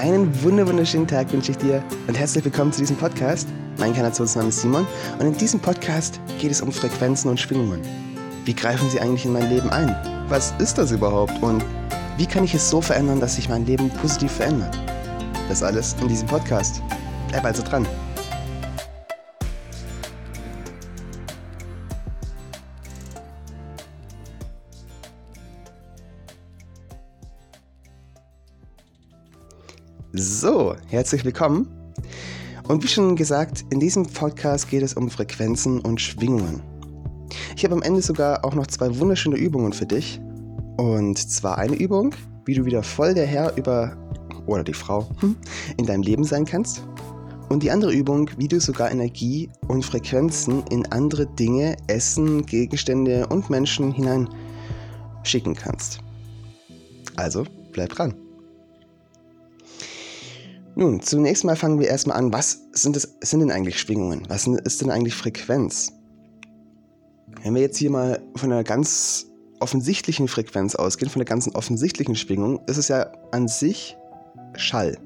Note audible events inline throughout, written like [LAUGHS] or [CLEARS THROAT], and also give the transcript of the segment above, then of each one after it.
Einen wunderschönen Tag wünsche ich dir und herzlich willkommen zu diesem Podcast. Mein Kanationsname ist Simon und in diesem Podcast geht es um Frequenzen und Schwingungen. Wie greifen sie eigentlich in mein Leben ein? Was ist das überhaupt und wie kann ich es so verändern, dass sich mein Leben positiv verändert? Das alles in diesem Podcast. Bleib also dran. So, herzlich willkommen. Und wie schon gesagt, in diesem Podcast geht es um Frequenzen und Schwingungen. Ich habe am Ende sogar auch noch zwei wunderschöne Übungen für dich. Und zwar eine Übung, wie du wieder voll der Herr über, oder die Frau, hm, in deinem Leben sein kannst. Und die andere Übung, wie du sogar Energie und Frequenzen in andere Dinge, Essen, Gegenstände und Menschen hineinschicken kannst. Also bleib dran. Nun, zunächst mal fangen wir erstmal an, was sind, das, sind denn eigentlich Schwingungen? Was ist denn eigentlich Frequenz? Wenn wir jetzt hier mal von einer ganz offensichtlichen Frequenz ausgehen, von der ganzen offensichtlichen Schwingung, ist es ja an sich Schall.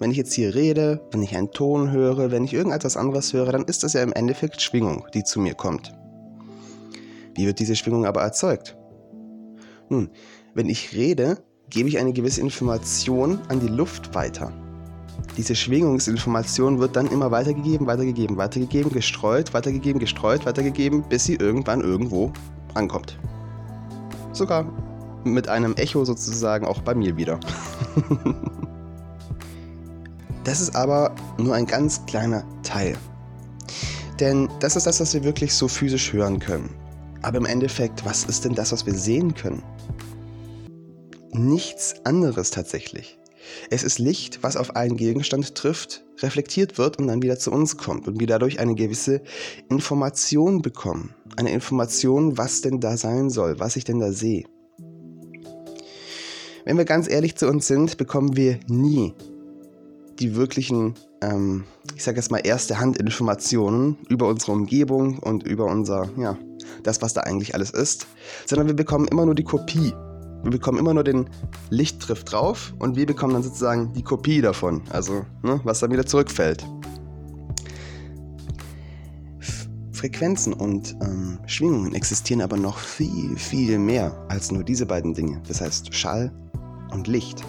Wenn ich jetzt hier rede, wenn ich einen Ton höre, wenn ich irgendetwas anderes höre, dann ist das ja im Endeffekt Schwingung, die zu mir kommt. Wie wird diese Schwingung aber erzeugt? Nun, wenn ich rede, gebe ich eine gewisse Information an die Luft weiter diese Schwingungsinformation wird dann immer weitergegeben, weitergegeben, weitergegeben, gestreut, weitergegeben, gestreut, weitergegeben, bis sie irgendwann irgendwo ankommt. Sogar mit einem Echo sozusagen auch bei mir wieder. [LAUGHS] das ist aber nur ein ganz kleiner Teil. Denn das ist das, was wir wirklich so physisch hören können. Aber im Endeffekt, was ist denn das, was wir sehen können? Nichts anderes tatsächlich. Es ist Licht, was auf einen Gegenstand trifft, reflektiert wird und dann wieder zu uns kommt und wir dadurch eine gewisse Information bekommen. Eine Information, was denn da sein soll, was ich denn da sehe. Wenn wir ganz ehrlich zu uns sind, bekommen wir nie die wirklichen, ähm, ich sage jetzt mal, erste Hand Informationen über unsere Umgebung und über unser, ja, das, was da eigentlich alles ist, sondern wir bekommen immer nur die Kopie wir bekommen immer nur den Lichttriff drauf und wir bekommen dann sozusagen die Kopie davon, also ne, was dann wieder zurückfällt. Frequenzen und ähm, Schwingungen existieren aber noch viel, viel mehr als nur diese beiden Dinge. Das heißt Schall und Licht.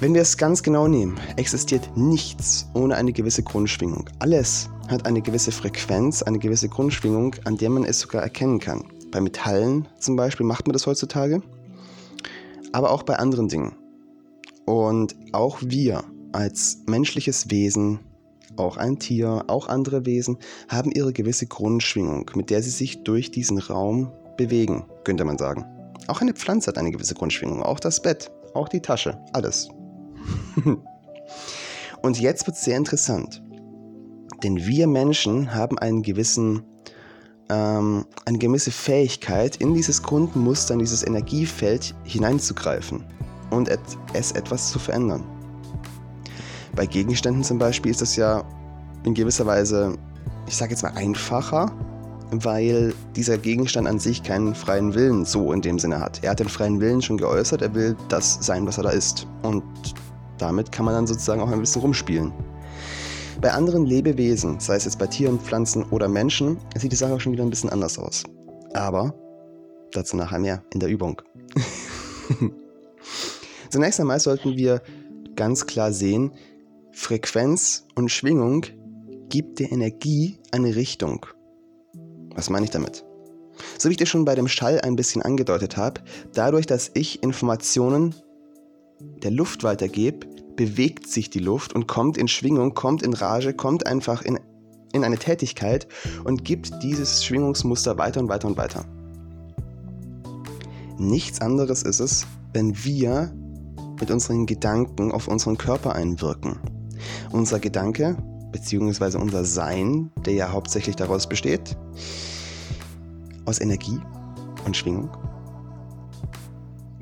Wenn wir es ganz genau nehmen, existiert nichts ohne eine gewisse Grundschwingung. Alles hat eine gewisse Frequenz, eine gewisse Grundschwingung, an der man es sogar erkennen kann. Bei Metallen zum Beispiel macht man das heutzutage, aber auch bei anderen Dingen. Und auch wir als menschliches Wesen, auch ein Tier, auch andere Wesen, haben ihre gewisse Grundschwingung, mit der sie sich durch diesen Raum bewegen, könnte man sagen. Auch eine Pflanze hat eine gewisse Grundschwingung, auch das Bett, auch die Tasche, alles. [LAUGHS] Und jetzt wird es sehr interessant, denn wir Menschen haben einen gewissen ähm, eine gewisse Fähigkeit, in dieses Grundmuster, in dieses Energiefeld hineinzugreifen und et es etwas zu verändern. Bei Gegenständen zum Beispiel ist das ja in gewisser Weise, ich sage jetzt mal, einfacher, weil dieser Gegenstand an sich keinen freien Willen so in dem Sinne hat. Er hat den freien Willen schon geäußert, er will das sein, was er da ist. Und damit kann man dann sozusagen auch ein bisschen rumspielen. Bei anderen Lebewesen, sei es jetzt bei Tieren, Pflanzen oder Menschen, sieht die Sache auch schon wieder ein bisschen anders aus. Aber dazu nachher mehr in der Übung. [LAUGHS] Zunächst einmal sollten wir ganz klar sehen, Frequenz und Schwingung gibt der Energie eine Richtung. Was meine ich damit? So wie ich dir schon bei dem Schall ein bisschen angedeutet habe, dadurch, dass ich Informationen der Luft weitergebe, bewegt sich die Luft und kommt in Schwingung, kommt in Rage, kommt einfach in, in eine Tätigkeit und gibt dieses Schwingungsmuster weiter und weiter und weiter. Nichts anderes ist es, wenn wir mit unseren Gedanken auf unseren Körper einwirken. Unser Gedanke, beziehungsweise unser Sein, der ja hauptsächlich daraus besteht, aus Energie und Schwingung,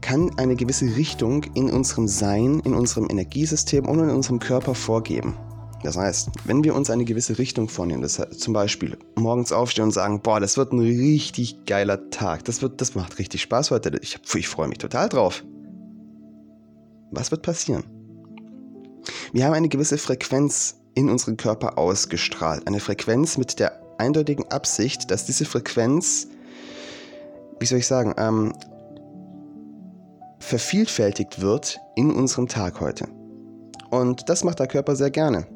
kann eine gewisse Richtung in unserem Sein, in unserem Energiesystem und in unserem Körper vorgeben. Das heißt, wenn wir uns eine gewisse Richtung vornehmen, das heißt, zum Beispiel morgens aufstehen und sagen, boah, das wird ein richtig geiler Tag, das, wird, das macht richtig Spaß heute, ich, ich freue mich total drauf. Was wird passieren? Wir haben eine gewisse Frequenz in unseren Körper ausgestrahlt. Eine Frequenz mit der eindeutigen Absicht, dass diese Frequenz, wie soll ich sagen, ähm, vervielfältigt wird in unserem Tag heute. Und das macht der Körper sehr gerne.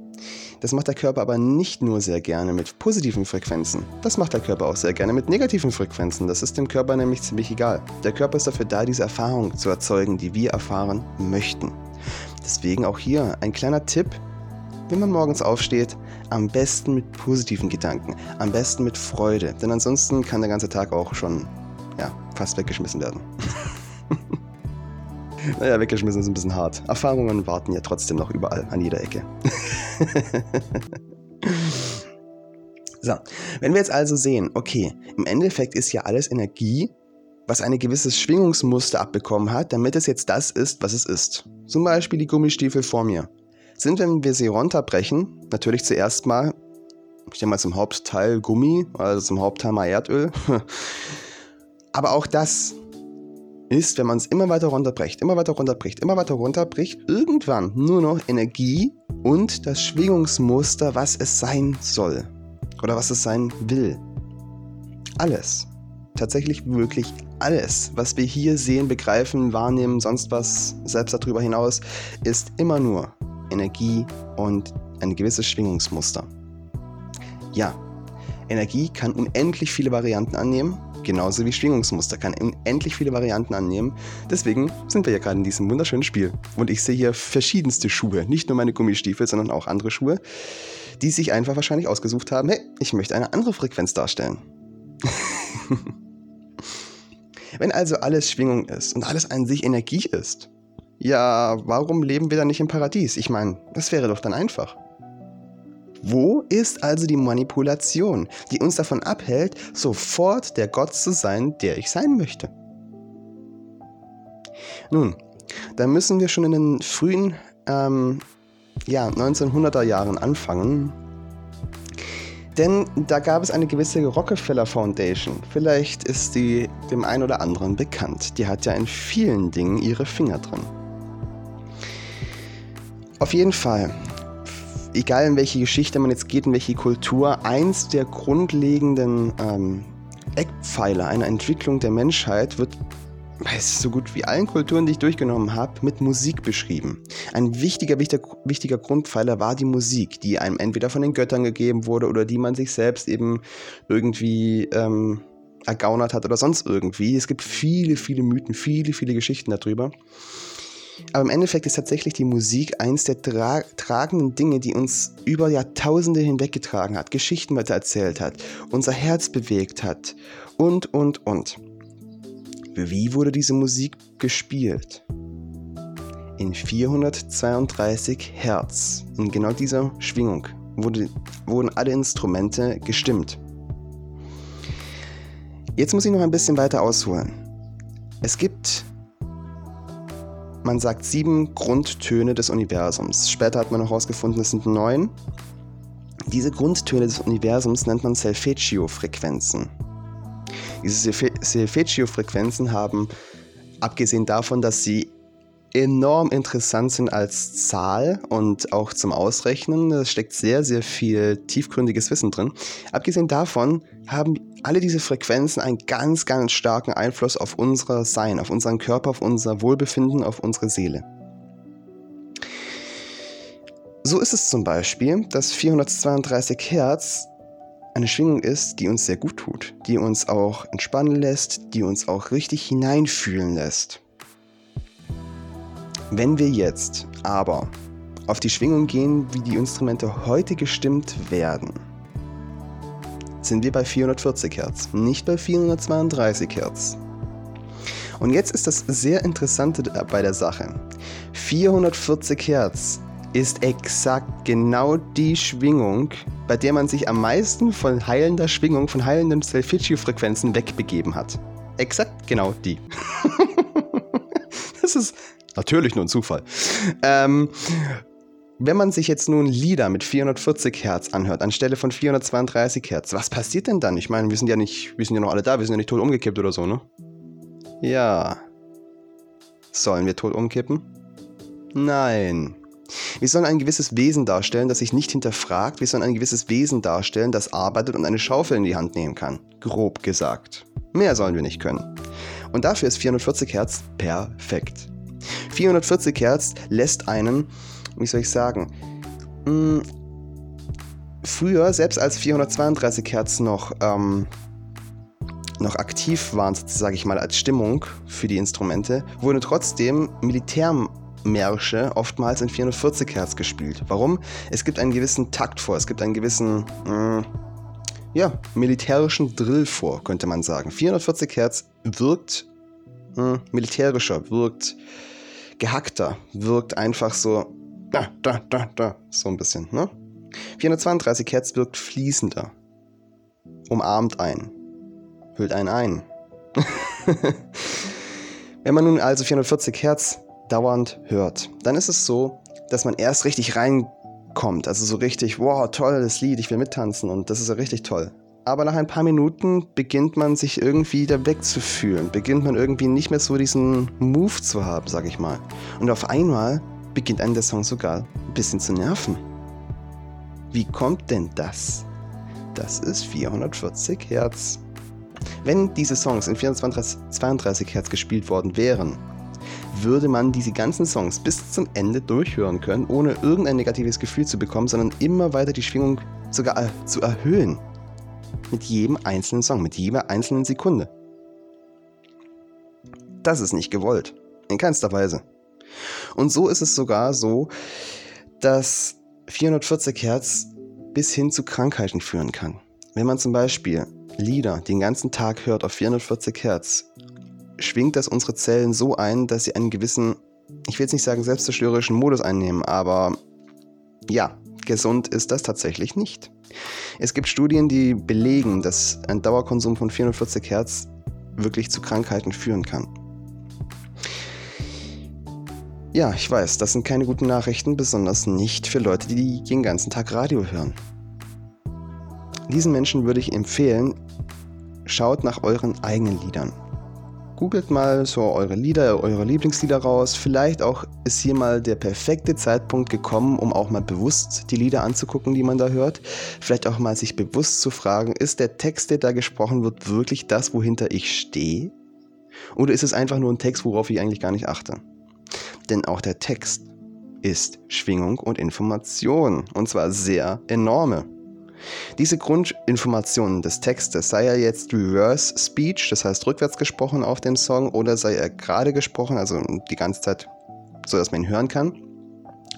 Das macht der Körper aber nicht nur sehr gerne mit positiven Frequenzen. Das macht der Körper auch sehr gerne mit negativen Frequenzen. Das ist dem Körper nämlich ziemlich egal. Der Körper ist dafür da, diese Erfahrung zu erzeugen, die wir erfahren möchten. Deswegen auch hier ein kleiner Tipp, wenn man morgens aufsteht, am besten mit positiven Gedanken, am besten mit Freude, denn ansonsten kann der ganze Tag auch schon ja, fast weggeschmissen werden. [LAUGHS] naja, weggeschmissen ist ein bisschen hart. Erfahrungen warten ja trotzdem noch überall, an jeder Ecke. [LAUGHS] so, wenn wir jetzt also sehen, okay, im Endeffekt ist ja alles Energie, was ein gewisses Schwingungsmuster abbekommen hat, damit es jetzt das ist, was es ist. Zum Beispiel die Gummistiefel vor mir. Sind, wenn wir sie runterbrechen, natürlich zuerst mal, ich denke mal zum Hauptteil Gummi, also zum Hauptteil mal Erdöl. [LAUGHS] Aber auch das ist, wenn man es immer weiter runterbricht, immer weiter runterbricht, immer weiter runterbricht, irgendwann nur noch Energie und das Schwingungsmuster, was es sein soll oder was es sein will. Alles. Tatsächlich wirklich alles, was wir hier sehen, begreifen, wahrnehmen, sonst was, selbst darüber hinaus, ist immer nur Energie und ein gewisses Schwingungsmuster. Ja, Energie kann unendlich viele Varianten annehmen Genauso wie Schwingungsmuster kann unendlich viele Varianten annehmen. Deswegen sind wir ja gerade in diesem wunderschönen Spiel. Und ich sehe hier verschiedenste Schuhe. Nicht nur meine Gummistiefel, sondern auch andere Schuhe, die sich einfach wahrscheinlich ausgesucht haben, hey, ich möchte eine andere Frequenz darstellen. [LAUGHS] Wenn also alles Schwingung ist und alles an sich Energie ist, ja, warum leben wir dann nicht im Paradies? Ich meine, das wäre doch dann einfach. Wo ist also die Manipulation, die uns davon abhält, sofort der Gott zu sein, der ich sein möchte? Nun, da müssen wir schon in den frühen ähm, ja, 1900er Jahren anfangen. Denn da gab es eine gewisse Rockefeller Foundation. Vielleicht ist die dem einen oder anderen bekannt. Die hat ja in vielen Dingen ihre Finger drin. Auf jeden Fall egal in welche Geschichte man jetzt geht, in welche Kultur, eins der grundlegenden ähm, Eckpfeiler einer Entwicklung der Menschheit wird bei so gut wie allen Kulturen, die ich durchgenommen habe, mit Musik beschrieben. Ein wichtiger, wichtiger, wichtiger Grundpfeiler war die Musik, die einem entweder von den Göttern gegeben wurde oder die man sich selbst eben irgendwie ähm, ergaunert hat oder sonst irgendwie. Es gibt viele, viele Mythen, viele, viele Geschichten darüber. Aber im Endeffekt ist tatsächlich die Musik eins der tra tragenden Dinge, die uns über Jahrtausende hinweggetragen hat, Geschichten weiter erzählt hat, unser Herz bewegt hat und, und, und. Wie wurde diese Musik gespielt? In 432 Hertz, in genau dieser Schwingung, wurde, wurden alle Instrumente gestimmt. Jetzt muss ich noch ein bisschen weiter ausholen. Es gibt man sagt sieben Grundtöne des Universums. Später hat man noch herausgefunden, es sind neun. Diese Grundtöne des Universums nennt man Solfeggio-Frequenzen. Diese Solfeggio-Frequenzen haben, abgesehen davon, dass sie enorm interessant sind als Zahl und auch zum Ausrechnen. Da steckt sehr, sehr viel tiefgründiges Wissen drin. Abgesehen davon haben alle diese Frequenzen einen ganz, ganz starken Einfluss auf unser Sein, auf unseren Körper, auf unser Wohlbefinden, auf unsere Seele. So ist es zum Beispiel, dass 432 Hertz eine Schwingung ist, die uns sehr gut tut, die uns auch entspannen lässt, die uns auch richtig hineinfühlen lässt. Wenn wir jetzt aber auf die Schwingung gehen, wie die Instrumente heute gestimmt werden, sind wir bei 440 Hertz, nicht bei 432 Hertz. Und jetzt ist das sehr Interessante bei der Sache. 440 Hertz ist exakt genau die Schwingung, bei der man sich am meisten von heilender Schwingung, von heilenden Solfeggio-Frequenzen wegbegeben hat. Exakt genau die. [LAUGHS] das ist Natürlich nur ein Zufall. Ähm, wenn man sich jetzt nun Lieder mit 440 Hertz anhört, anstelle von 432 Hertz, was passiert denn dann? Ich meine, wir sind ja nicht, wir sind ja noch alle da, wir sind ja nicht tot umgekippt oder so, ne? Ja. Sollen wir tot umkippen? Nein. Wir sollen ein gewisses Wesen darstellen, das sich nicht hinterfragt. Wir sollen ein gewisses Wesen darstellen, das arbeitet und eine Schaufel in die Hand nehmen kann. Grob gesagt. Mehr sollen wir nicht können. Und dafür ist 440 Hertz perfekt. 440 Hertz lässt einen, wie soll ich sagen, mh, hm, früher, selbst als 432 Hertz noch, ähm, noch aktiv waren, sage ich mal, als Stimmung für die Instrumente, wurden trotzdem Militärmärsche oftmals in 440 Hertz gespielt. Warum? Es gibt einen gewissen Takt vor, es gibt einen gewissen, mh, hm, ja, militärischen Drill vor, könnte man sagen. 440 Hertz wirkt mh, hm, militärischer, wirkt gehackter, wirkt einfach so da, da, da, da, so ein bisschen, ne? 432 Hertz wirkt fließender, umarmt ein, hüllt einen ein. [LAUGHS] Wenn man nun also 440 Hertz dauernd hört, dann ist es so, dass man erst richtig reinkommt, also so richtig, wow, tolles Lied, ich will mittanzen und das ist ja richtig toll aber nach ein paar Minuten beginnt man sich irgendwie da wegzufühlen, beginnt man irgendwie nicht mehr so diesen Move zu haben, sag ich mal. Und auf einmal beginnt einen der Song sogar ein bisschen zu nerven. Wie kommt denn das? Das ist 440 Hertz. Wenn diese Songs in 432 Hertz gespielt worden wären, würde man diese ganzen Songs bis zum Ende durchhören können, ohne irgendein negatives Gefühl zu bekommen, sondern immer weiter die Schwingung sogar zu erhöhen. Mit jedem einzelnen Song, mit jeder einzelnen Sekunde. Das ist nicht gewollt. In keinster Weise. Und so ist es sogar so, dass 440 Hertz bis hin zu Krankheiten führen kann. Wenn man zum Beispiel Lieder den ganzen Tag hört auf 440 Hertz, schwingt das unsere Zellen so ein, dass sie einen gewissen, ich will jetzt nicht sagen selbstzerstörerischen Modus einnehmen, aber ja, gesund ist das tatsächlich nicht. Es gibt Studien, die belegen, dass ein Dauerkonsum von 440 Hertz wirklich zu Krankheiten führen kann. Ja, ich weiß, das sind keine guten Nachrichten, besonders nicht für Leute, die den ganzen Tag Radio hören. Diesen Menschen würde ich empfehlen, schaut nach euren eigenen Liedern googelt mal so eure Lieder, eure Lieblingslieder raus. Vielleicht auch ist hier mal der perfekte Zeitpunkt gekommen, um auch mal bewusst die Lieder anzugucken, die man da hört. Vielleicht auch mal sich bewusst zu fragen, ist der Text, der da gesprochen wird, wirklich das, wohinter ich stehe? Oder ist es einfach nur ein Text, worauf ich eigentlich gar nicht achte? Denn auch der Text ist Schwingung und Information. Und zwar sehr enorme. Diese Grundinformationen des Textes, sei er jetzt Reverse Speech, das heißt rückwärts gesprochen auf dem Song, oder sei er gerade gesprochen, also die ganze Zeit so, dass man ihn hören kann,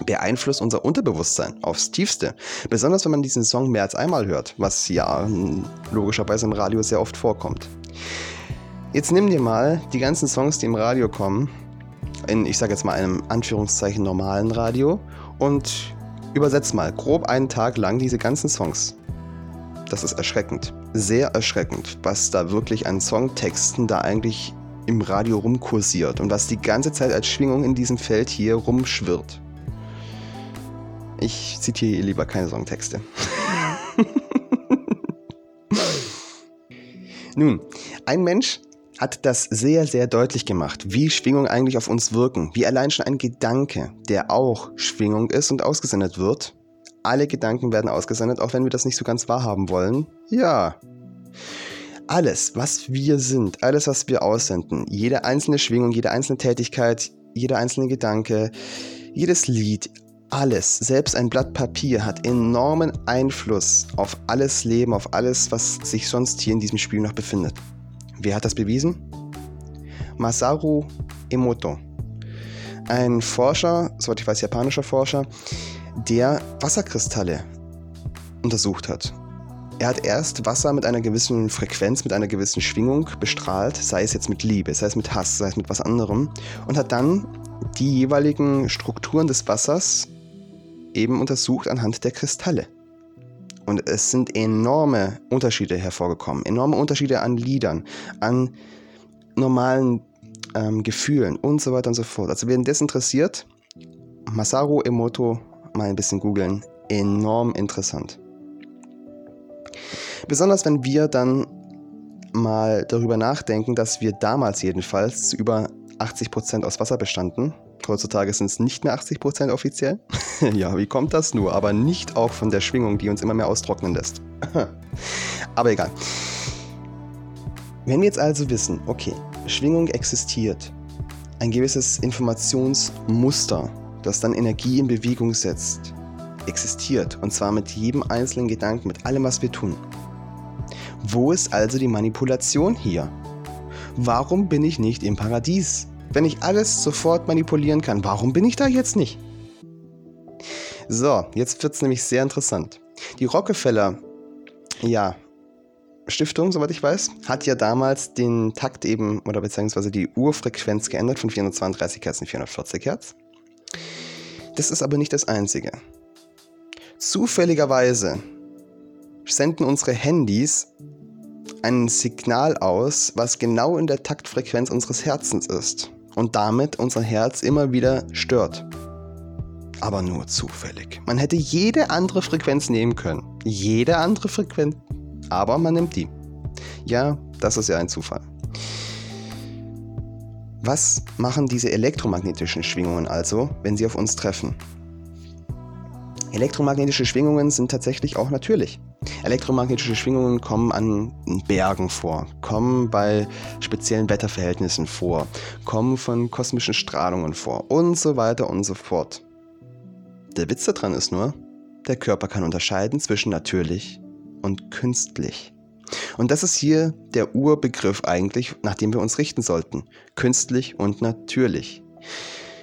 beeinflusst unser Unterbewusstsein aufs Tiefste. Besonders wenn man diesen Song mehr als einmal hört, was ja logischerweise im Radio sehr oft vorkommt. Jetzt nimm dir mal die ganzen Songs, die im Radio kommen, in, ich sage jetzt mal einem Anführungszeichen normalen Radio und Übersetz mal grob einen Tag lang diese ganzen Songs. Das ist erschreckend. Sehr erschreckend, was da wirklich an Songtexten da eigentlich im Radio rumkursiert und was die ganze Zeit als Schwingung in diesem Feld hier rumschwirrt. Ich zitiere hier lieber keine Songtexte. [LAUGHS] Nun, ein Mensch hat das sehr, sehr deutlich gemacht, wie Schwingung eigentlich auf uns wirken, wie allein schon ein Gedanke, der auch Schwingung ist und ausgesendet wird. Alle Gedanken werden ausgesendet, auch wenn wir das nicht so ganz wahrhaben wollen. Ja. Alles, was wir sind, alles, was wir aussenden, jede einzelne Schwingung, jede einzelne Tätigkeit, jeder einzelne Gedanke, jedes Lied, alles, selbst ein Blatt Papier hat enormen Einfluss auf alles Leben, auf alles, was sich sonst hier in diesem Spiel noch befindet. Wer hat das bewiesen? Masaru Emoto. Ein Forscher, soweit ich weiß, japanischer Forscher, der Wasserkristalle untersucht hat. Er hat erst Wasser mit einer gewissen Frequenz, mit einer gewissen Schwingung bestrahlt, sei es jetzt mit Liebe, sei es mit Hass, sei es mit was anderem, und hat dann die jeweiligen Strukturen des Wassers eben untersucht anhand der Kristalle. Und es sind enorme Unterschiede hervorgekommen, enorme Unterschiede an Liedern, an normalen ähm, Gefühlen und so weiter und so fort. Also wer das interessiert, Masaru Emoto mal ein bisschen googeln, enorm interessant. Besonders wenn wir dann mal darüber nachdenken, dass wir damals jedenfalls über 80% aus Wasser bestanden, Heutzutage sind es nicht mehr 80% offiziell. [LAUGHS] ja, wie kommt das nur? Aber nicht auch von der Schwingung, die uns immer mehr austrocknen lässt. [LAUGHS] Aber egal. Wenn wir jetzt also wissen, okay, Schwingung existiert, ein gewisses Informationsmuster, das dann Energie in Bewegung setzt, existiert. Und zwar mit jedem einzelnen Gedanken, mit allem, was wir tun. Wo ist also die Manipulation hier? Warum bin ich nicht im Paradies? Wenn ich alles sofort manipulieren kann, warum bin ich da jetzt nicht? So, jetzt wird es nämlich sehr interessant. Die Rockefeller, ja, Stiftung, soweit ich weiß, hat ja damals den Takt eben oder beziehungsweise die Urfrequenz geändert von 432 Hertz in 440 Hertz. Das ist aber nicht das Einzige. Zufälligerweise senden unsere Handys ein Signal aus, was genau in der Taktfrequenz unseres Herzens ist und damit unser Herz immer wieder stört. Aber nur zufällig. Man hätte jede andere Frequenz nehmen können. Jede andere Frequenz. Aber man nimmt die. Ja, das ist ja ein Zufall. Was machen diese elektromagnetischen Schwingungen also, wenn sie auf uns treffen? Elektromagnetische Schwingungen sind tatsächlich auch natürlich. Elektromagnetische Schwingungen kommen an Bergen vor, kommen bei speziellen Wetterverhältnissen vor, kommen von kosmischen Strahlungen vor und so weiter und so fort. Der Witz daran ist nur, der Körper kann unterscheiden zwischen natürlich und künstlich. Und das ist hier der Urbegriff eigentlich, nach dem wir uns richten sollten. Künstlich und natürlich.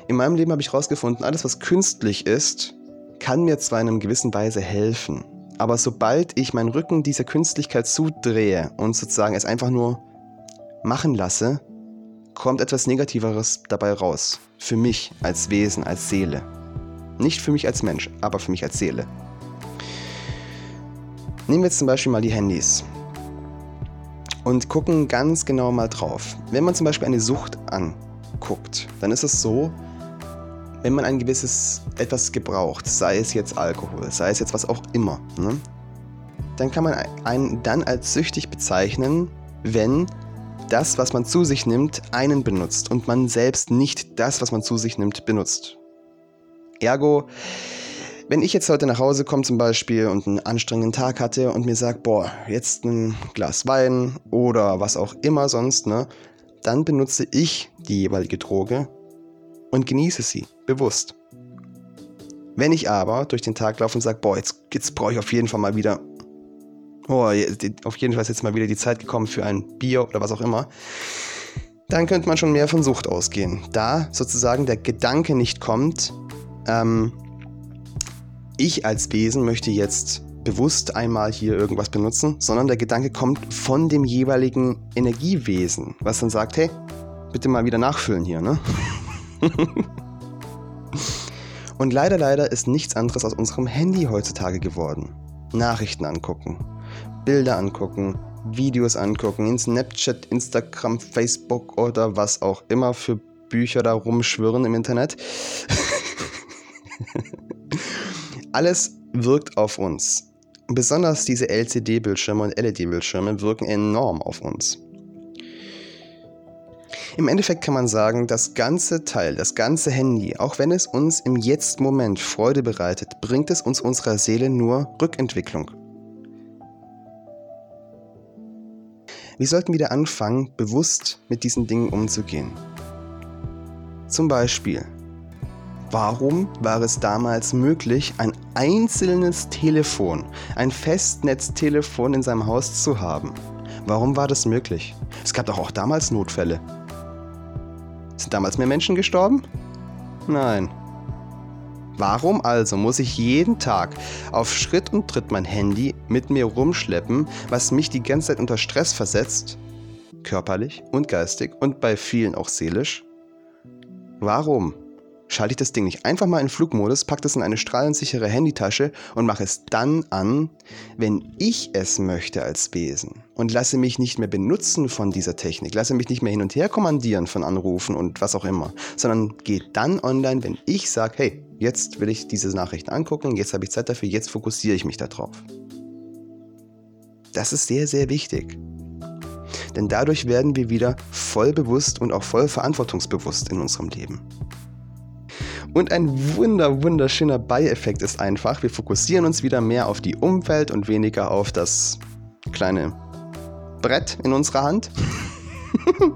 In meinem Leben habe ich herausgefunden, alles was künstlich ist, kann mir zwar in einer gewissen Weise helfen, aber sobald ich meinen Rücken dieser Künstlichkeit zudrehe und sozusagen es einfach nur machen lasse, kommt etwas Negativeres dabei raus. Für mich als Wesen, als Seele. Nicht für mich als Mensch, aber für mich als Seele. Nehmen wir jetzt zum Beispiel mal die Handys und gucken ganz genau mal drauf. Wenn man zum Beispiel eine Sucht anguckt, dann ist es so, wenn man ein gewisses etwas gebraucht, sei es jetzt Alkohol, sei es jetzt was auch immer, ne, dann kann man einen dann als süchtig bezeichnen, wenn das, was man zu sich nimmt, einen benutzt und man selbst nicht das, was man zu sich nimmt, benutzt. Ergo, wenn ich jetzt heute nach Hause komme zum Beispiel und einen anstrengenden Tag hatte und mir sage, boah, jetzt ein Glas Wein oder was auch immer sonst, ne, dann benutze ich die jeweilige Droge und genieße sie bewusst. Wenn ich aber durch den Tag laufe und sage, boah, jetzt, jetzt brauche ich auf jeden Fall mal wieder, oh, auf jeden Fall ist jetzt mal wieder die Zeit gekommen für ein Bier oder was auch immer, dann könnte man schon mehr von Sucht ausgehen. Da sozusagen der Gedanke nicht kommt, ähm, ich als Wesen möchte jetzt bewusst einmal hier irgendwas benutzen, sondern der Gedanke kommt von dem jeweiligen Energiewesen, was dann sagt, hey, bitte mal wieder nachfüllen hier, ne? [LAUGHS] Und leider, leider ist nichts anderes aus unserem Handy heutzutage geworden. Nachrichten angucken, Bilder angucken, Videos angucken, in Snapchat, Instagram, Facebook oder was auch immer für Bücher da rumschwirren im Internet. [LAUGHS] Alles wirkt auf uns. Besonders diese LCD-Bildschirme und LED-Bildschirme wirken enorm auf uns. Im Endeffekt kann man sagen, das ganze Teil, das ganze Handy, auch wenn es uns im Jetzt-Moment Freude bereitet, bringt es uns unserer Seele nur Rückentwicklung. Wir sollten wieder anfangen, bewusst mit diesen Dingen umzugehen. Zum Beispiel, warum war es damals möglich, ein einzelnes Telefon, ein Festnetztelefon in seinem Haus zu haben? Warum war das möglich? Es gab doch auch damals Notfälle. Sind damals mehr Menschen gestorben? Nein. Warum also muss ich jeden Tag auf Schritt und Tritt mein Handy mit mir rumschleppen, was mich die ganze Zeit unter Stress versetzt? Körperlich und geistig und bei vielen auch seelisch? Warum? Schalte ich das Ding nicht einfach mal in Flugmodus, packe das in eine strahlensichere Handytasche und mache es dann an, wenn ich es möchte als Wesen und lasse mich nicht mehr benutzen von dieser Technik, lasse mich nicht mehr hin und her kommandieren von Anrufen und was auch immer, sondern gehe dann online, wenn ich sage, hey, jetzt will ich diese Nachrichten angucken, jetzt habe ich Zeit dafür, jetzt fokussiere ich mich darauf. Das ist sehr, sehr wichtig. Denn dadurch werden wir wieder voll bewusst und auch voll verantwortungsbewusst in unserem Leben. Und ein wunder, wunderschöner Beieffekt ist einfach, wir fokussieren uns wieder mehr auf die Umwelt und weniger auf das kleine Brett in unserer Hand. [LAUGHS]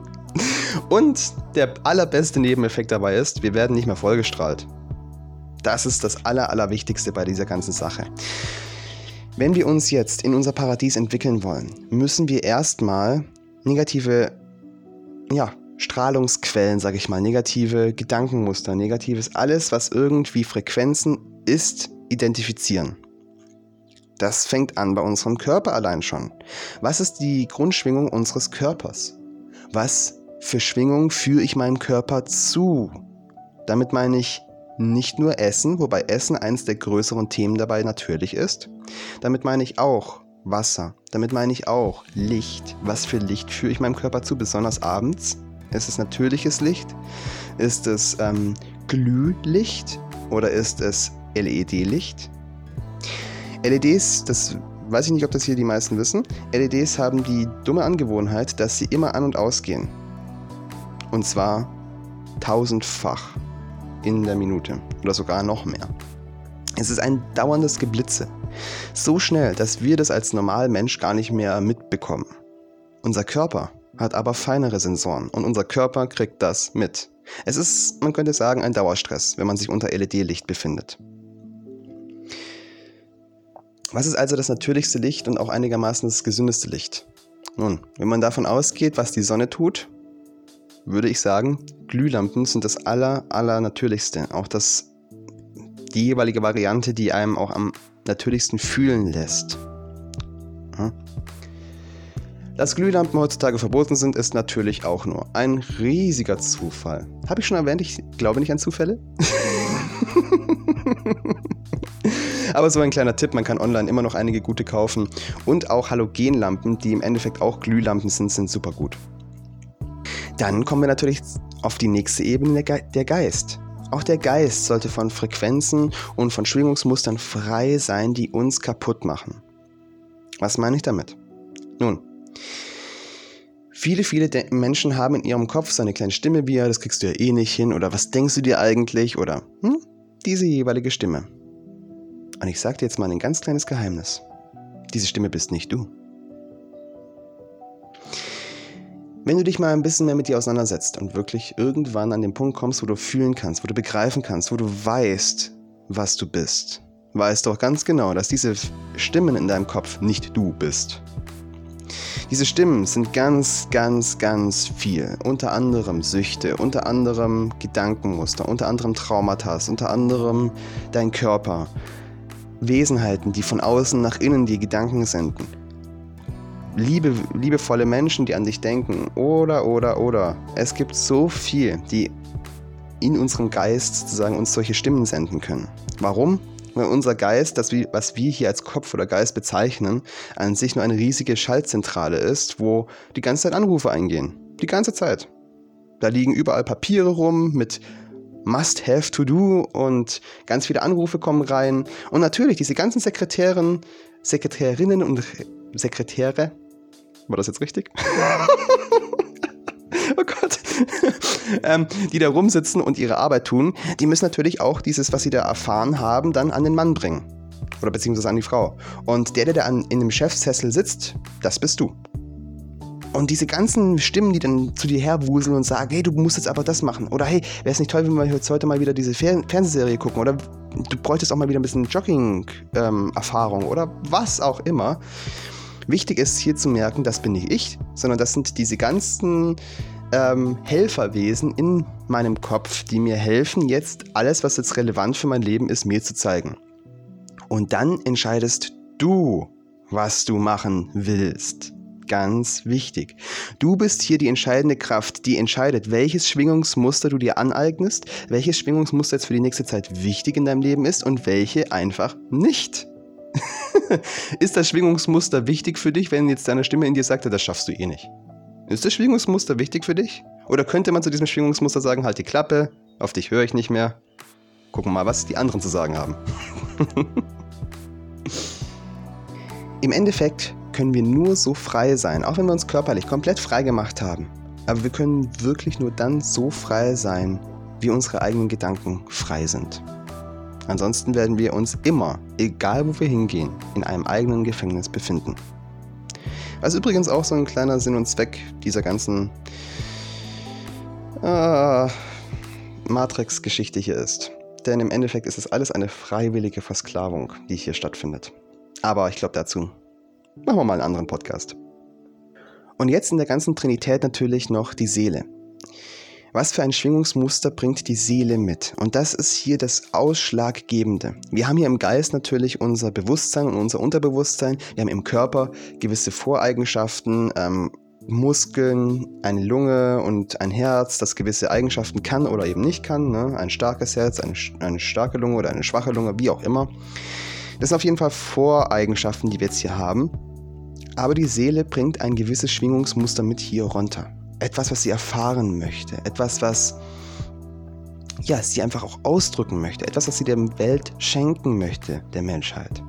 und der allerbeste Nebeneffekt dabei ist, wir werden nicht mehr vollgestrahlt. Das ist das Aller, Allerwichtigste bei dieser ganzen Sache. Wenn wir uns jetzt in unser Paradies entwickeln wollen, müssen wir erstmal negative ja, Strahlungsquellen, sage ich mal, negative Gedankenmuster, negatives alles, was irgendwie Frequenzen ist, identifizieren. Das fängt an bei unserem Körper allein schon. Was ist die Grundschwingung unseres Körpers? Was für Schwingung führe ich meinem Körper zu? Damit meine ich nicht nur Essen, wobei Essen eines der größeren Themen dabei natürlich ist. Damit meine ich auch Wasser. Damit meine ich auch Licht. Was für Licht führe ich meinem Körper zu, besonders abends? Ist es natürliches Licht? Ist es ähm, Glühlicht oder ist es LED-Licht? LEDs, das weiß ich nicht, ob das hier die meisten wissen. LEDs haben die dumme Angewohnheit, dass sie immer an und ausgehen. Und zwar tausendfach in der Minute oder sogar noch mehr. Es ist ein dauerndes Geblitze. So schnell, dass wir das als Normalmensch gar nicht mehr mitbekommen. Unser Körper hat aber feinere Sensoren und unser Körper kriegt das mit. Es ist, man könnte sagen, ein Dauerstress, wenn man sich unter LED-Licht befindet. Was ist also das natürlichste Licht und auch einigermaßen das gesündeste Licht? Nun, wenn man davon ausgeht, was die Sonne tut, würde ich sagen, Glühlampen sind das aller, aller natürlichste. Auch das, die jeweilige Variante, die einem auch am natürlichsten fühlen lässt. Dass Glühlampen heutzutage verboten sind, ist natürlich auch nur ein riesiger Zufall. Habe ich schon erwähnt, ich glaube nicht an Zufälle? [LAUGHS] Aber so ein kleiner Tipp, man kann online immer noch einige gute kaufen. Und auch Halogenlampen, die im Endeffekt auch Glühlampen sind, sind super gut. Dann kommen wir natürlich auf die nächste Ebene, der Geist. Auch der Geist sollte von Frequenzen und von Schwingungsmustern frei sein, die uns kaputt machen. Was meine ich damit? Nun, viele, viele Menschen haben in ihrem Kopf so eine kleine Stimme wie, das kriegst du ja eh nicht hin oder was denkst du dir eigentlich oder hm, diese jeweilige Stimme. Und ich sage dir jetzt mal ein ganz kleines Geheimnis. Diese Stimme bist nicht du. Wenn du dich mal ein bisschen mehr mit dir auseinandersetzt und wirklich irgendwann an den Punkt kommst, wo du fühlen kannst, wo du begreifen kannst, wo du weißt, was du bist, weißt doch ganz genau, dass diese Stimmen in deinem Kopf nicht du bist. Diese Stimmen sind ganz, ganz, ganz viel. Unter anderem Süchte, unter anderem Gedankenmuster, unter anderem Traumata, unter anderem dein Körper. Wesenheiten, die von außen nach innen die Gedanken senden liebe, liebevolle Menschen, die an dich denken. Oder, oder, oder. Es gibt so viel, die in unserem Geist sozusagen uns solche Stimmen senden können. Warum? Weil unser Geist, das wir, was wir hier als Kopf oder Geist bezeichnen, an sich nur eine riesige Schaltzentrale ist, wo die ganze Zeit Anrufe eingehen. Die ganze Zeit. Da liegen überall Papiere rum mit Must have to do und ganz viele Anrufe kommen rein. Und natürlich, diese ganzen Sekretären, Sekretärinnen und Sekretäre war das jetzt richtig? [LAUGHS] ähm, die da rumsitzen und ihre Arbeit tun, die müssen natürlich auch dieses, was sie da erfahren haben, dann an den Mann bringen. Oder beziehungsweise an die Frau. Und der, der da an, in dem Chefsessel sitzt, das bist du. Und diese ganzen Stimmen, die dann zu dir herwuseln und sagen, hey, du musst jetzt aber das machen. Oder hey, wäre es nicht toll, wenn wir jetzt heute mal wieder diese Fer Fernsehserie gucken. Oder du bräuchtest auch mal wieder ein bisschen Jogging-Erfahrung. Ähm, oder was auch immer. Wichtig ist hier zu merken, das bin nicht ich, sondern das sind diese ganzen ähm, Helferwesen in meinem Kopf, die mir helfen, jetzt alles, was jetzt relevant für mein Leben ist, mir zu zeigen. Und dann entscheidest du, was du machen willst. Ganz wichtig. Du bist hier die entscheidende Kraft, die entscheidet, welches Schwingungsmuster du dir aneignest, welches Schwingungsmuster jetzt für die nächste Zeit wichtig in deinem Leben ist und welche einfach nicht. [LAUGHS] ist das Schwingungsmuster wichtig für dich, wenn jetzt deine Stimme in dir sagt, das schaffst du eh nicht? Ist das Schwingungsmuster wichtig für dich? Oder könnte man zu diesem Schwingungsmuster sagen, halt die Klappe, auf dich höre ich nicht mehr. Gucken mal, was die anderen zu sagen haben. [LAUGHS] Im Endeffekt können wir nur so frei sein, auch wenn wir uns körperlich komplett frei gemacht haben. Aber wir können wirklich nur dann so frei sein, wir unsere eigenen Gedanken frei sind. Ansonsten werden wir uns immer, egal wo wir hingehen, in einem eigenen Gefängnis befinden. Was übrigens auch so ein kleiner Sinn und Zweck dieser ganzen äh, Matrix-Geschichte hier ist. Denn im Endeffekt ist es alles eine freiwillige Versklavung, die hier stattfindet. Aber ich glaube dazu machen wir mal einen anderen Podcast. Und jetzt in der ganzen Trinität natürlich noch die Seele. Was für ein Schwingungsmuster bringt die Seele mit? Und das ist hier das Ausschlaggebende. Wir haben hier im Geist natürlich unser Bewusstsein und unser Unterbewusstsein. Wir haben im Körper gewisse Voreigenschaften, ähm, Muskeln, eine Lunge und ein Herz, das gewisse Eigenschaften kann oder eben nicht kann. Ne? Ein starkes Herz, eine, eine starke Lunge oder eine schwache Lunge, wie auch immer. Das sind auf jeden Fall Voreigenschaften, die wir jetzt hier haben. Aber die Seele bringt ein gewisses Schwingungsmuster mit hier runter etwas, was sie erfahren möchte, etwas, was ja, sie einfach auch ausdrücken möchte, etwas, was sie der Welt schenken möchte, der Menschheit.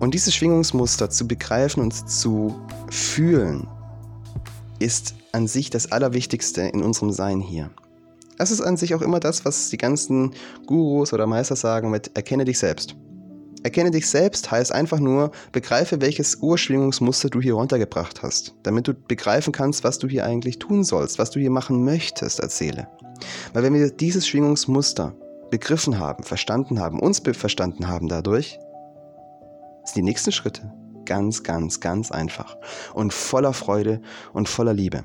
Und dieses Schwingungsmuster zu begreifen und zu fühlen, ist an sich das Allerwichtigste in unserem Sein hier. Das ist an sich auch immer das, was die ganzen Gurus oder Meister sagen mit erkenne dich selbst. Erkenne dich selbst heißt einfach nur, begreife, welches Urschwingungsmuster du hier runtergebracht hast, damit du begreifen kannst, was du hier eigentlich tun sollst, was du hier machen möchtest als Seele. Weil wenn wir dieses Schwingungsmuster begriffen haben, verstanden haben, uns verstanden haben dadurch, sind die nächsten Schritte ganz, ganz, ganz einfach und voller Freude und voller Liebe.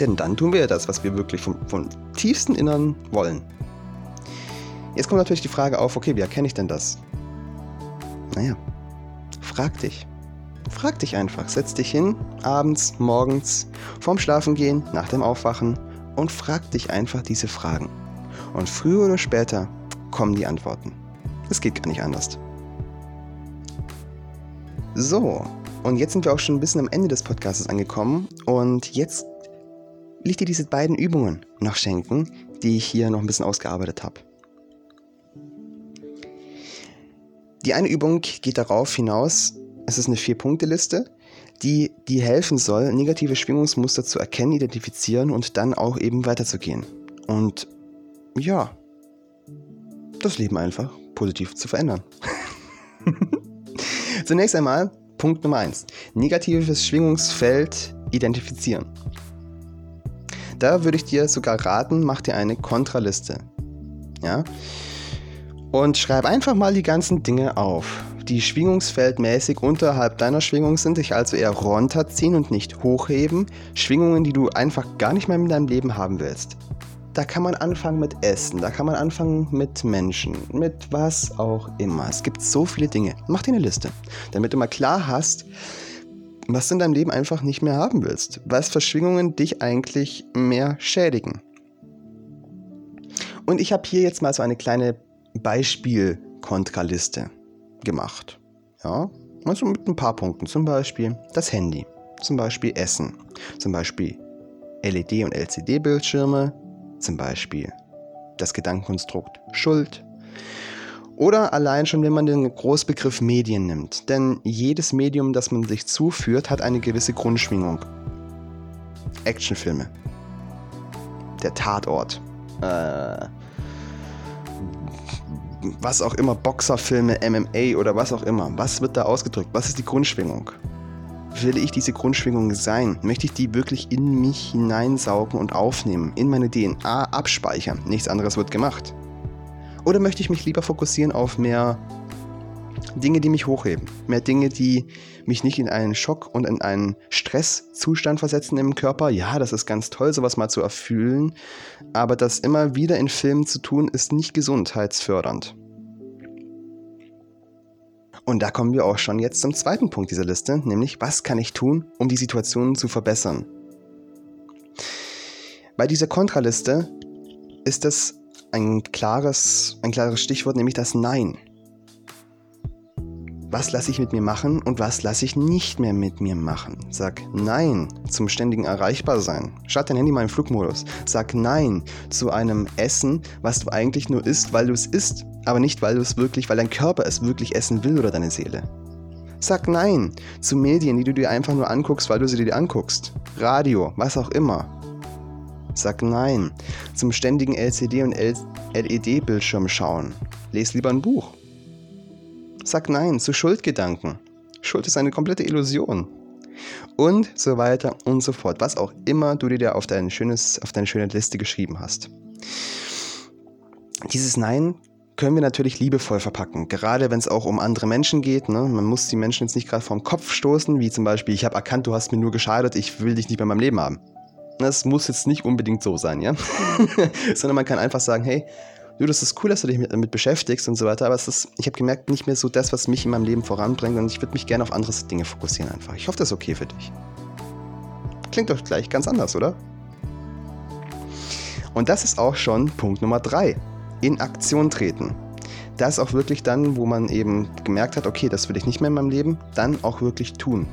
Denn dann tun wir ja das, was wir wirklich vom, vom tiefsten Innern wollen. Jetzt kommt natürlich die Frage auf, okay, wie erkenne ich denn das? Naja, frag dich. Frag dich einfach. Setz dich hin, abends, morgens, vorm Schlafengehen, nach dem Aufwachen und frag dich einfach diese Fragen. Und früher oder später kommen die Antworten. Es geht gar nicht anders. So, und jetzt sind wir auch schon ein bisschen am Ende des Podcasts angekommen. Und jetzt will ich dir diese beiden Übungen noch schenken, die ich hier noch ein bisschen ausgearbeitet habe. Die eine Übung geht darauf hinaus, es ist eine Vier-Punkte-Liste, die dir helfen soll, negative Schwingungsmuster zu erkennen, identifizieren und dann auch eben weiterzugehen. Und ja, das Leben einfach positiv zu verändern. [LAUGHS] Zunächst einmal Punkt Nummer 1. Negatives Schwingungsfeld identifizieren. Da würde ich dir sogar raten, mach dir eine Kontraliste. Ja? Und schreib einfach mal die ganzen Dinge auf, die schwingungsfeldmäßig unterhalb deiner Schwingung sind, dich also eher runterziehen und nicht hochheben, Schwingungen, die du einfach gar nicht mehr in deinem Leben haben willst. Da kann man anfangen mit Essen, da kann man anfangen mit Menschen, mit was auch immer. Es gibt so viele Dinge. Mach dir eine Liste, damit du mal klar hast, was du in deinem Leben einfach nicht mehr haben willst. Was für Schwingungen dich eigentlich mehr schädigen. Und ich habe hier jetzt mal so eine kleine Beispiel-Kontraliste gemacht. Ja, also mit ein paar Punkten. Zum Beispiel das Handy, zum Beispiel Essen, zum Beispiel LED- und LCD-Bildschirme, zum Beispiel das Gedankenkonstrukt Schuld. Oder allein schon, wenn man den Großbegriff Medien nimmt. Denn jedes Medium, das man sich zuführt, hat eine gewisse Grundschwingung. Actionfilme. Der Tatort. Äh, was auch immer, Boxerfilme, MMA oder was auch immer. Was wird da ausgedrückt? Was ist die Grundschwingung? Will ich diese Grundschwingung sein? Möchte ich die wirklich in mich hineinsaugen und aufnehmen, in meine DNA abspeichern? Nichts anderes wird gemacht. Oder möchte ich mich lieber fokussieren auf mehr Dinge, die mich hochheben? Mehr Dinge, die mich nicht in einen Schock und in einen Stresszustand versetzen im Körper? Ja, das ist ganz toll, sowas mal zu erfüllen. Aber das immer wieder in Filmen zu tun, ist nicht gesundheitsfördernd. Und da kommen wir auch schon jetzt zum zweiten Punkt dieser Liste, nämlich was kann ich tun, um die Situation zu verbessern? Bei dieser Kontraliste ist das ein klares, ein klares Stichwort, nämlich das Nein. Was lasse ich mit mir machen und was lasse ich nicht mehr mit mir machen? Sag Nein zum ständigen Erreichbarsein. Start dein Handy mal in Flugmodus. Sag Nein zu einem Essen, was du eigentlich nur isst, weil du es isst, aber nicht, weil du es wirklich, weil dein Körper es wirklich essen will oder deine Seele. Sag Nein zu Medien, die du dir einfach nur anguckst, weil du sie dir anguckst. Radio, was auch immer. Sag Nein zum ständigen LCD- und LED-Bildschirm schauen. Les lieber ein Buch. Sag Nein zu Schuldgedanken. Schuld ist eine komplette Illusion. Und so weiter und so fort. Was auch immer du dir auf, dein schönes, auf deine schöne Liste geschrieben hast. Dieses Nein können wir natürlich liebevoll verpacken. Gerade wenn es auch um andere Menschen geht. Ne? Man muss die Menschen jetzt nicht gerade vom Kopf stoßen, wie zum Beispiel, ich habe erkannt, du hast mir nur geschadet, ich will dich nicht mehr in meinem Leben haben. Das muss jetzt nicht unbedingt so sein, ja? [LAUGHS] Sondern man kann einfach sagen, hey, du, das ist cool, dass du dich damit beschäftigst und so weiter, aber es ist, ich habe gemerkt, nicht mehr so das, was mich in meinem Leben voranbringt und ich würde mich gerne auf andere Dinge fokussieren einfach. Ich hoffe, das ist okay für dich. Klingt doch gleich ganz anders, oder? Und das ist auch schon Punkt Nummer drei. In Aktion treten. Das auch wirklich dann, wo man eben gemerkt hat, okay, das will ich nicht mehr in meinem Leben, dann auch wirklich tun.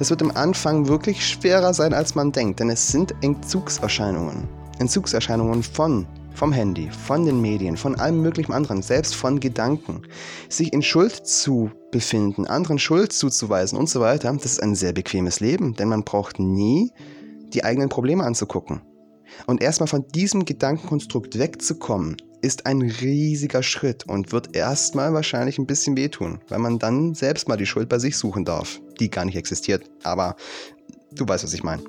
Das wird am Anfang wirklich schwerer sein, als man denkt, denn es sind Entzugserscheinungen. Entzugserscheinungen von vom Handy, von den Medien, von allem möglichen anderen, selbst von Gedanken, sich in Schuld zu befinden, anderen Schuld zuzuweisen und so weiter, das ist ein sehr bequemes Leben, denn man braucht nie die eigenen Probleme anzugucken. Und erstmal von diesem Gedankenkonstrukt wegzukommen, ist ein riesiger Schritt und wird erstmal wahrscheinlich ein bisschen wehtun, weil man dann selbst mal die Schuld bei sich suchen darf, die gar nicht existiert. Aber du weißt, was ich meine.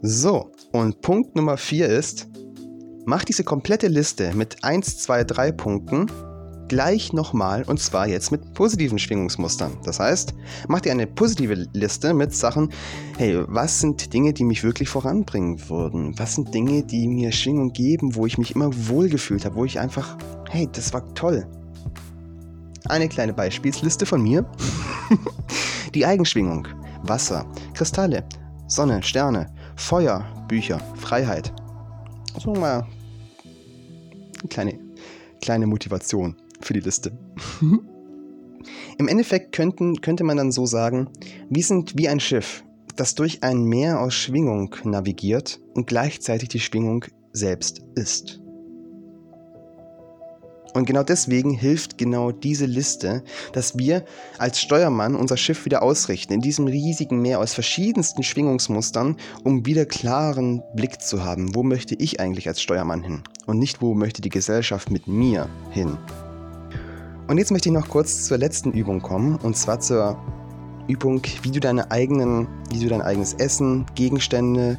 So, und Punkt Nummer 4 ist, Mach diese komplette Liste mit 1, 2, 3 Punkten gleich nochmal und zwar jetzt mit positiven Schwingungsmustern. Das heißt, mach dir eine positive Liste mit Sachen, hey, was sind Dinge, die mich wirklich voranbringen würden? Was sind Dinge, die mir Schwingung geben, wo ich mich immer wohlgefühlt habe, wo ich einfach, hey, das war toll. Eine kleine Beispielsliste von mir. [LAUGHS] die Eigenschwingung, Wasser, Kristalle, Sonne, Sterne, Feuer, Bücher, Freiheit. So mal eine kleine, kleine Motivation für die Liste. [LAUGHS] Im Endeffekt könnten, könnte man dann so sagen, wir sind wie ein Schiff, das durch ein Meer aus Schwingung navigiert und gleichzeitig die Schwingung selbst ist. Und genau deswegen hilft genau diese Liste, dass wir als Steuermann unser Schiff wieder ausrichten in diesem riesigen Meer aus verschiedensten Schwingungsmustern, um wieder klaren Blick zu haben, wo möchte ich eigentlich als Steuermann hin? Und nicht wo möchte die Gesellschaft mit mir hin. Und jetzt möchte ich noch kurz zur letzten Übung kommen und zwar zur Übung, wie du deine eigenen, wie du dein eigenes Essen, Gegenstände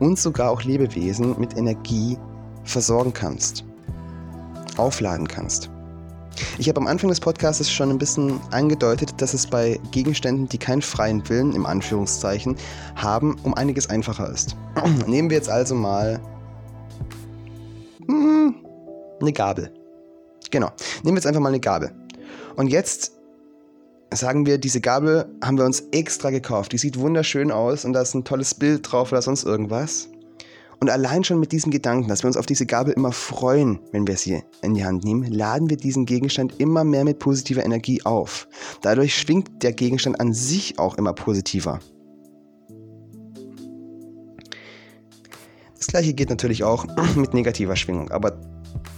und sogar auch Lebewesen mit Energie versorgen kannst aufladen kannst. Ich habe am Anfang des Podcasts schon ein bisschen angedeutet, dass es bei Gegenständen, die keinen freien Willen im Anführungszeichen haben, um einiges einfacher ist. [CLEARS THROAT] Nehmen wir jetzt also mal hm, eine Gabel. Genau, nehmen wir jetzt einfach mal eine Gabel. Und jetzt sagen wir, diese Gabel haben wir uns extra gekauft. Die sieht wunderschön aus und da ist ein tolles Bild drauf oder sonst irgendwas. Und allein schon mit diesem Gedanken, dass wir uns auf diese Gabel immer freuen, wenn wir sie in die Hand nehmen, laden wir diesen Gegenstand immer mehr mit positiver Energie auf. Dadurch schwingt der Gegenstand an sich auch immer positiver. Das gleiche geht natürlich auch [CLEARS THROAT] mit negativer Schwingung, aber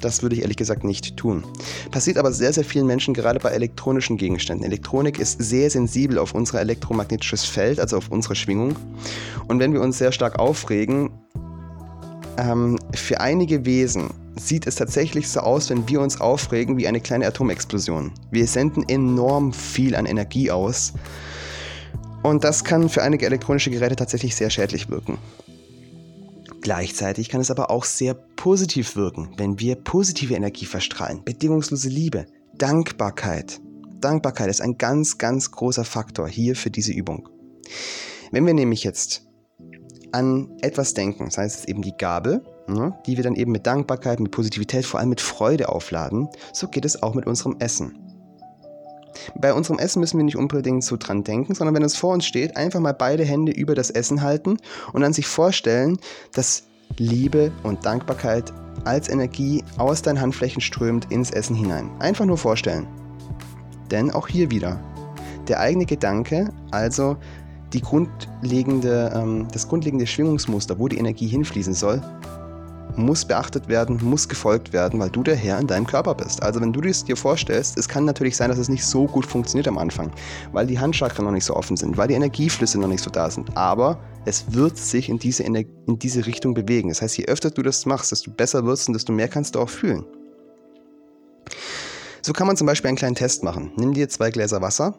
das würde ich ehrlich gesagt nicht tun. Passiert aber sehr, sehr vielen Menschen gerade bei elektronischen Gegenständen. Elektronik ist sehr sensibel auf unser elektromagnetisches Feld, also auf unsere Schwingung. Und wenn wir uns sehr stark aufregen, ähm, für einige Wesen sieht es tatsächlich so aus, wenn wir uns aufregen wie eine kleine Atomexplosion. Wir senden enorm viel an Energie aus. Und das kann für einige elektronische Geräte tatsächlich sehr schädlich wirken. Gleichzeitig kann es aber auch sehr positiv wirken, wenn wir positive Energie verstrahlen. Bedingungslose Liebe, Dankbarkeit. Dankbarkeit ist ein ganz, ganz großer Faktor hier für diese Übung. Wenn wir nämlich jetzt an etwas denken, sei es eben die Gabe, ne, die wir dann eben mit Dankbarkeit, mit Positivität, vor allem mit Freude aufladen, so geht es auch mit unserem Essen. Bei unserem Essen müssen wir nicht unbedingt so dran denken, sondern wenn es vor uns steht, einfach mal beide Hände über das Essen halten und dann sich vorstellen, dass Liebe und Dankbarkeit als Energie aus deinen Handflächen strömt ins Essen hinein. Einfach nur vorstellen. Denn auch hier wieder, der eigene Gedanke, also die grundlegende, ähm, das grundlegende Schwingungsmuster, wo die Energie hinfließen soll, muss beachtet werden, muss gefolgt werden, weil du der Herr in deinem Körper bist. Also wenn du es dir vorstellst, es kann natürlich sein, dass es nicht so gut funktioniert am Anfang, weil die Handchakren noch nicht so offen sind, weil die Energieflüsse noch nicht so da sind. Aber es wird sich in diese, in diese Richtung bewegen. Das heißt, je öfter du das machst, desto besser wirst und desto mehr kannst du auch fühlen. So kann man zum Beispiel einen kleinen Test machen. Nimm dir zwei Gläser Wasser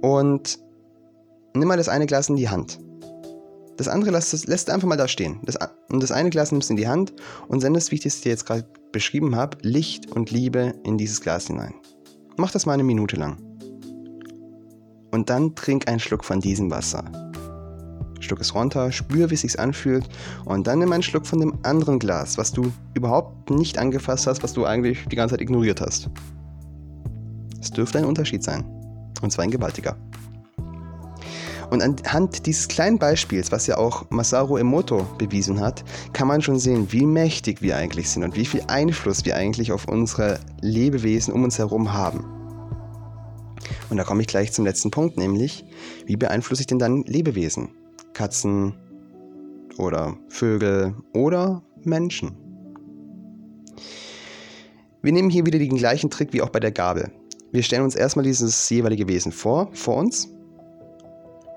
und nimm mal das eine Glas in die Hand. Das andere lässt, lässt einfach mal da stehen. Das, und das eine Glas nimmst du in die Hand und sendest, wie ich es dir jetzt gerade beschrieben habe, Licht und Liebe in dieses Glas hinein. Mach das mal eine Minute lang. Und dann trink einen Schluck von diesem Wasser. Schluck es runter, spür, wie es sich anfühlt und dann nimm einen Schluck von dem anderen Glas, was du überhaupt nicht angefasst hast, was du eigentlich die ganze Zeit ignoriert hast. Es dürfte ein Unterschied sein. Und zwar ein gewaltiger. Und anhand dieses kleinen Beispiels, was ja auch Masaru Emoto bewiesen hat, kann man schon sehen, wie mächtig wir eigentlich sind und wie viel Einfluss wir eigentlich auf unsere Lebewesen um uns herum haben. Und da komme ich gleich zum letzten Punkt, nämlich, wie beeinflusse ich denn dann Lebewesen? Katzen oder Vögel oder Menschen? Wir nehmen hier wieder den gleichen Trick wie auch bei der Gabel. Wir stellen uns erstmal dieses jeweilige Wesen vor, vor uns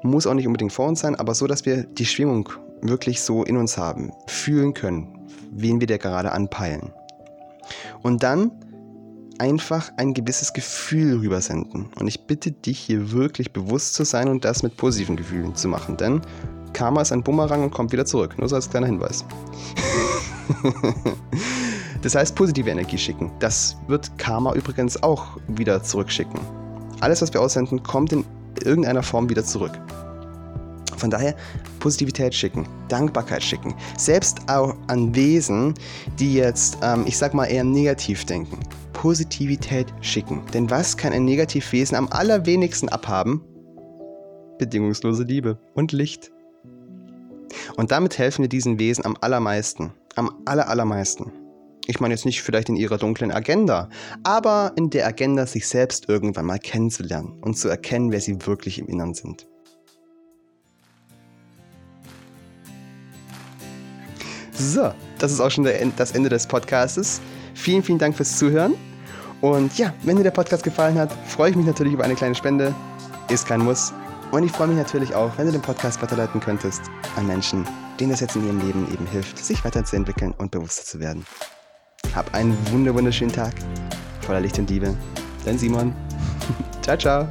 muss auch nicht unbedingt vor uns sein, aber so, dass wir die Schwingung wirklich so in uns haben, fühlen können, wen wir da gerade anpeilen. Und dann einfach ein gewisses Gefühl rübersenden. Und ich bitte dich hier wirklich bewusst zu sein und das mit positiven Gefühlen zu machen, denn Karma ist ein Bumerang und kommt wieder zurück. Nur so als kleiner Hinweis. [LAUGHS] das heißt, positive Energie schicken. Das wird Karma übrigens auch wieder zurückschicken. Alles, was wir aussenden, kommt in irgendeiner Form wieder zurück. Von daher Positivität schicken, Dankbarkeit schicken. Selbst auch an Wesen, die jetzt, ähm, ich sag mal, eher negativ denken. Positivität schicken. Denn was kann ein Negativwesen am allerwenigsten abhaben? Bedingungslose Liebe und Licht. Und damit helfen wir diesen Wesen am allermeisten. Am aller, allermeisten. Ich meine jetzt nicht vielleicht in ihrer dunklen Agenda, aber in der Agenda, sich selbst irgendwann mal kennenzulernen und zu erkennen, wer sie wirklich im Innern sind. So, das ist auch schon das Ende des Podcastes. Vielen, vielen Dank fürs Zuhören. Und ja, wenn dir der Podcast gefallen hat, freue ich mich natürlich über eine kleine Spende. Ist kein Muss. Und ich freue mich natürlich auch, wenn du den Podcast weiterleiten könntest an Menschen, denen das jetzt in ihrem Leben eben hilft, sich weiterzuentwickeln und bewusster zu werden. Hab einen wunderschönen Tag voller Licht und Liebe. Dein Simon. [LAUGHS] ciao, ciao.